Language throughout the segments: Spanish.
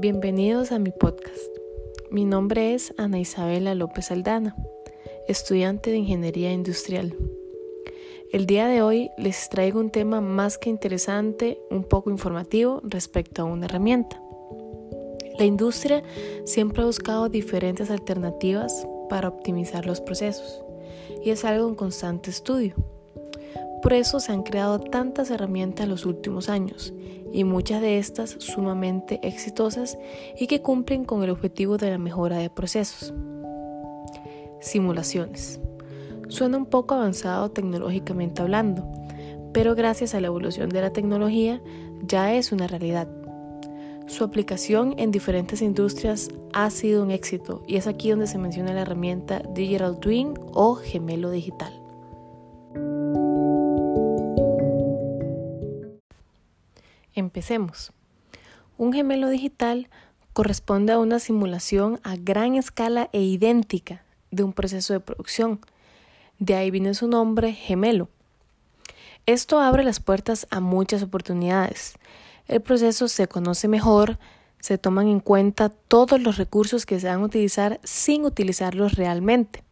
Bienvenidos a mi podcast. Mi nombre es Ana Isabela López Aldana, estudiante de Ingeniería Industrial. El día de hoy les traigo un tema más que interesante, un poco informativo respecto a una herramienta. La industria siempre ha buscado diferentes alternativas para optimizar los procesos y es algo en constante estudio. Por eso se han creado tantas herramientas en los últimos años y muchas de estas sumamente exitosas y que cumplen con el objetivo de la mejora de procesos. Simulaciones. Suena un poco avanzado tecnológicamente hablando, pero gracias a la evolución de la tecnología ya es una realidad. Su aplicación en diferentes industrias ha sido un éxito y es aquí donde se menciona la herramienta Digital Twin o gemelo digital. Empecemos. Un gemelo digital corresponde a una simulación a gran escala e idéntica de un proceso de producción. De ahí viene su nombre gemelo. Esto abre las puertas a muchas oportunidades. El proceso se conoce mejor, se toman en cuenta todos los recursos que se van a utilizar sin utilizarlos realmente.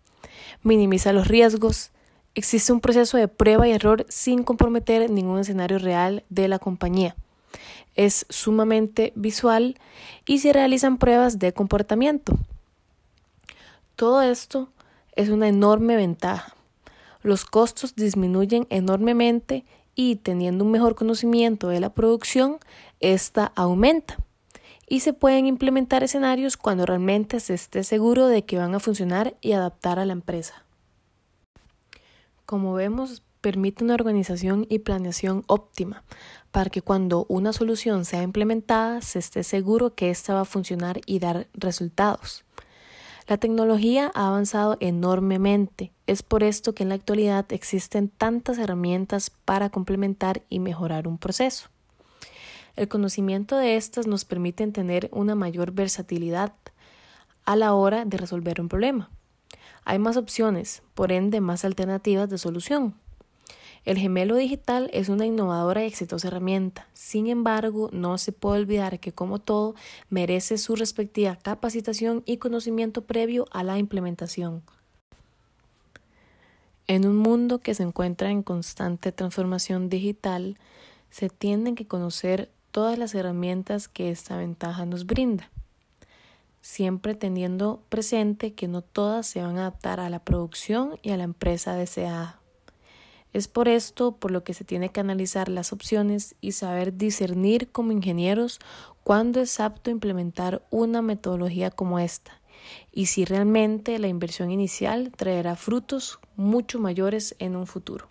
Minimiza los riesgos. Existe un proceso de prueba y error sin comprometer ningún escenario real de la compañía es sumamente visual y se realizan pruebas de comportamiento. Todo esto es una enorme ventaja. Los costos disminuyen enormemente y teniendo un mejor conocimiento de la producción, esta aumenta. Y se pueden implementar escenarios cuando realmente se esté seguro de que van a funcionar y adaptar a la empresa. Como vemos, permite una organización y planeación óptima para que cuando una solución sea implementada se esté seguro que ésta va a funcionar y dar resultados. La tecnología ha avanzado enormemente. Es por esto que en la actualidad existen tantas herramientas para complementar y mejorar un proceso. El conocimiento de estas nos permite tener una mayor versatilidad a la hora de resolver un problema. Hay más opciones, por ende más alternativas de solución. El gemelo digital es una innovadora y exitosa herramienta. Sin embargo, no se puede olvidar que como todo, merece su respectiva capacitación y conocimiento previo a la implementación. En un mundo que se encuentra en constante transformación digital, se tienen que conocer todas las herramientas que esta ventaja nos brinda, siempre teniendo presente que no todas se van a adaptar a la producción y a la empresa deseada. Es por esto por lo que se tiene que analizar las opciones y saber discernir como ingenieros cuándo es apto implementar una metodología como esta y si realmente la inversión inicial traerá frutos mucho mayores en un futuro.